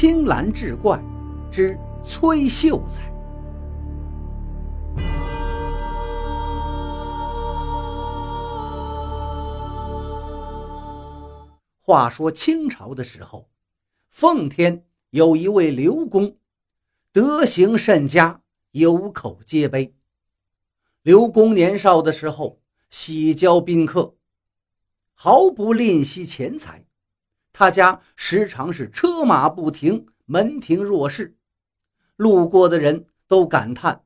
青蓝志怪之崔秀才。话说清朝的时候，奉天有一位刘公，德行甚佳，有口皆碑。刘公年少的时候，喜交宾客，毫不吝惜钱财。他家时常是车马不停，门庭若市，路过的人都感叹：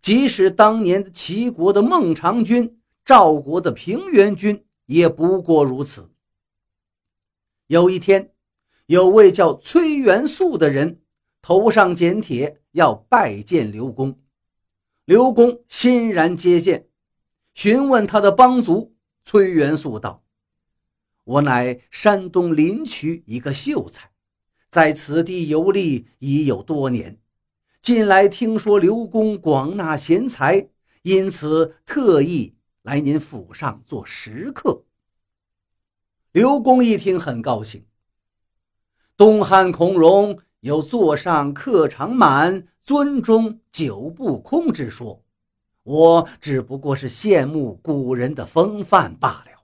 即使当年的齐国的孟尝君、赵国的平原君，也不过如此。有一天，有位叫崔元素的人头上剪铁，要拜见刘公。刘公欣然接见，询问他的帮族。崔元素道：“我乃山东临朐一个秀才，在此地游历已有多年。近来听说刘公广纳贤才，因此特意来您府上做食客。”刘公一听，很高兴。东汉孔融有“座上客常满，尊中酒不空”之说，我只不过是羡慕古人的风范罢了。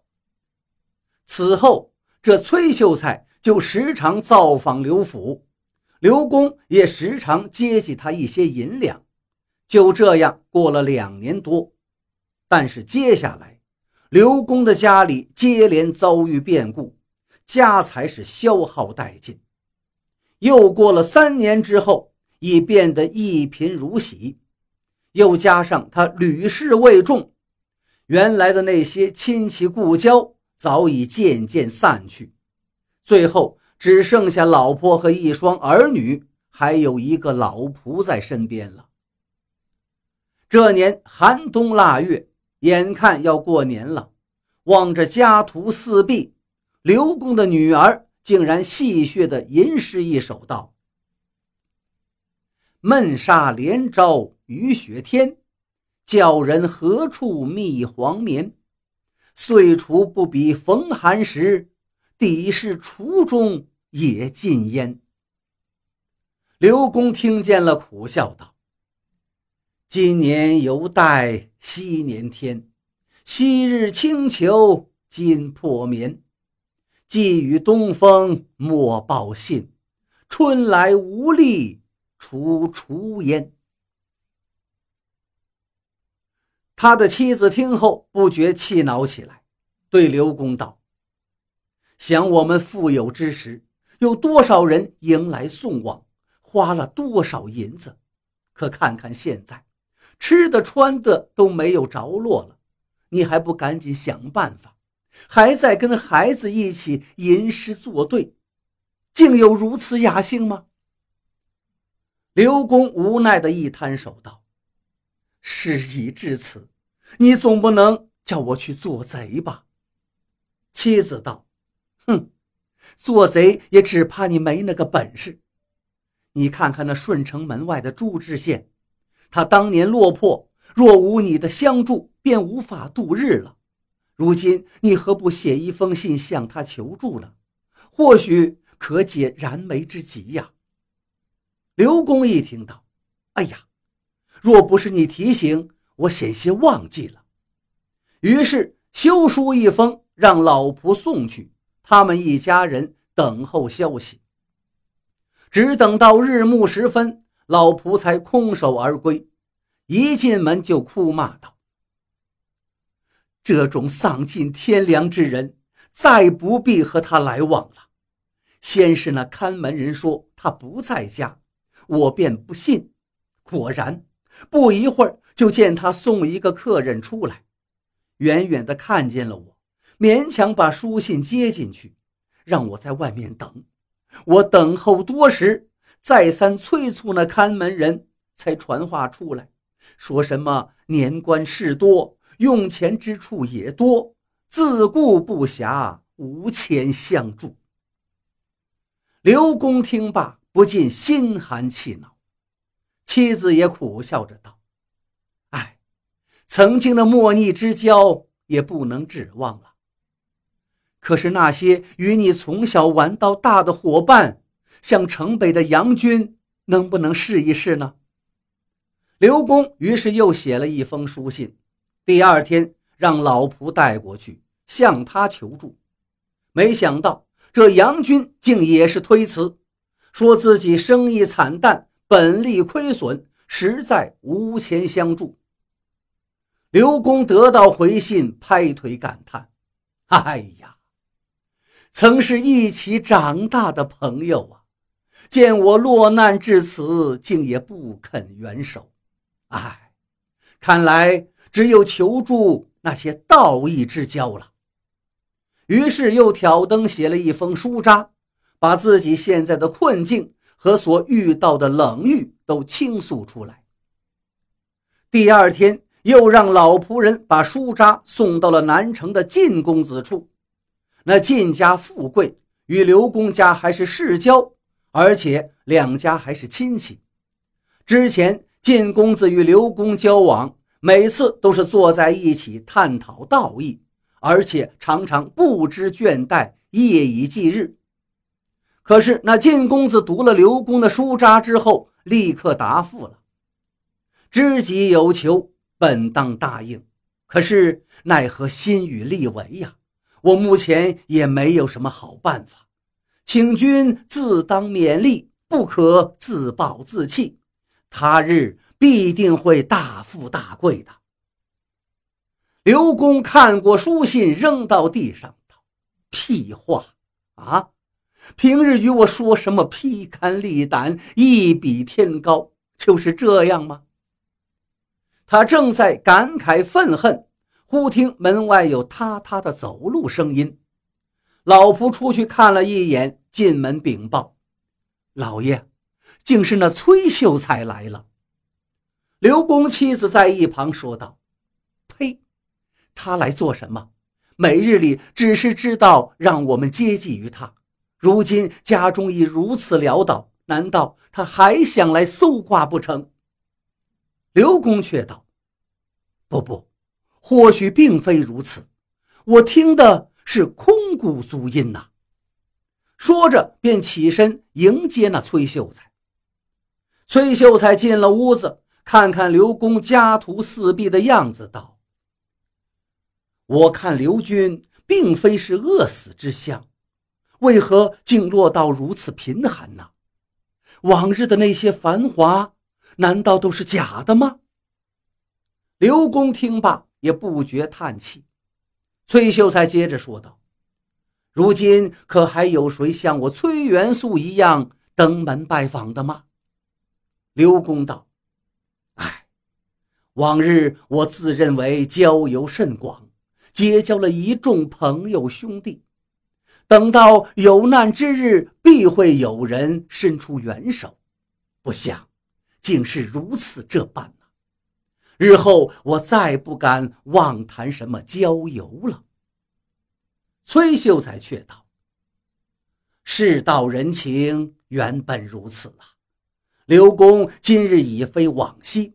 此后，这崔秀才就时常造访刘府，刘公也时常接济他一些银两。就这样过了两年多，但是接下来。刘公的家里接连遭遇变故，家财是消耗殆尽。又过了三年之后，已变得一贫如洗。又加上他屡试未中，原来的那些亲戚故交早已渐渐散去，最后只剩下老婆和一双儿女，还有一个老仆在身边了。这年寒冬腊月。眼看要过年了，望着家徒四壁，刘公的女儿竟然戏谑的吟诗一首道：“闷杀连朝雨雪天，叫人何处觅黄棉？岁除不比逢寒时，底是厨中也禁烟。”刘公听见了，苦笑道。今年犹待昔年天，昔日清裘今破棉。寄与东风莫报信，春来无力除除烟。他的妻子听后不觉气恼起来，对刘公道：“想我们富有之时，有多少人迎来送往，花了多少银子？可看看现在。”吃的穿的都没有着落了，你还不赶紧想办法？还在跟孩子一起吟诗作对，竟有如此雅兴吗？刘公无奈的一摊手道：“事已至此，你总不能叫我去做贼吧？”妻子道：“哼，做贼也只怕你没那个本事。你看看那顺城门外的朱知县。”他当年落魄，若无你的相助，便无法度日了。如今你何不写一封信向他求助呢？或许可解燃眉之急呀。刘公一听到，哎呀，若不是你提醒，我险些忘记了。于是修书一封，让老仆送去，他们一家人等候消息。只等到日暮时分。老仆才空手而归，一进门就哭骂道：“这种丧尽天良之人，再不必和他来往了。”先是那看门人说他不在家，我便不信。果然，不一会儿就见他送一个客人出来，远远的看见了我，勉强把书信接进去，让我在外面等。我等候多时。再三催促那看门人，才传话出来，说什么年关事多，用钱之处也多，自顾不暇，无钱相助。刘公听罢，不禁心寒气恼，妻子也苦笑着道：“哎，曾经的莫逆之交也不能指望了。可是那些与你从小玩到大的伙伴。”像城北的杨军能不能试一试呢？刘公于是又写了一封书信，第二天让老仆带过去向他求助。没想到这杨军竟也是推辞，说自己生意惨淡，本利亏损，实在无钱相助。刘公得到回信，拍腿感叹：“哎呀，曾是一起长大的朋友啊，见我落难至此，竟也不肯援手。哎，看来只有求助那些道义之交了。”于是又挑灯写了一封书札，把自己现在的困境和所遇到的冷遇都倾诉出来。第二天。又让老仆人把书札送到了南城的晋公子处。那晋家富贵，与刘公家还是世交，而且两家还是亲戚。之前晋公子与刘公交往，每次都是坐在一起探讨道义，而且常常不知倦怠，夜以继日。可是那晋公子读了刘公的书札之后，立刻答复了：“知己有求。”本当答应，可是奈何心与力违呀！我目前也没有什么好办法，请君自当勉励，不可自暴自弃。他日必定会大富大贵的。刘公看过书信，扔到地上，道：“屁话啊！平日与我说什么披肝沥胆、一比天高，就是这样吗？”他正在感慨愤恨，忽听门外有嗒嗒的走路声音。老仆出去看了一眼，进门禀报：“老爷，竟是那崔秀才来了。”刘公妻子在一旁说道：“呸！他来做什么？每日里只是知道让我们接济于他，如今家中已如此潦倒，难道他还想来搜刮不成？”刘公却道：“不不，或许并非如此，我听的是空谷足音呐。”说着，便起身迎接那崔秀才。崔秀才进了屋子，看看刘公家徒四壁的样子，道：“我看刘军并非是饿死之相，为何竟落到如此贫寒呢？往日的那些繁华。”难道都是假的吗？刘公听罢也不觉叹气。崔秀才接着说道：“如今可还有谁像我崔元素一样登门拜访的吗？”刘公道：“哎，往日我自认为交友甚广，结交了一众朋友兄弟，等到有难之日，必会有人伸出援手，不想。”竟是如此这般呢？日后我再不敢妄谈什么郊游了。崔秀才却道：“世道人情原本如此啊。刘公今日已非往昔，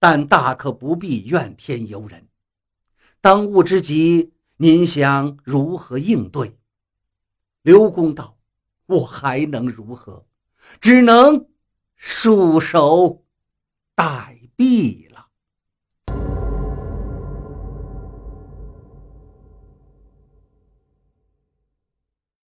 但大可不必怨天尤人。当务之急，您想如何应对？”刘公道：“我还能如何？只能。”束手待毙了。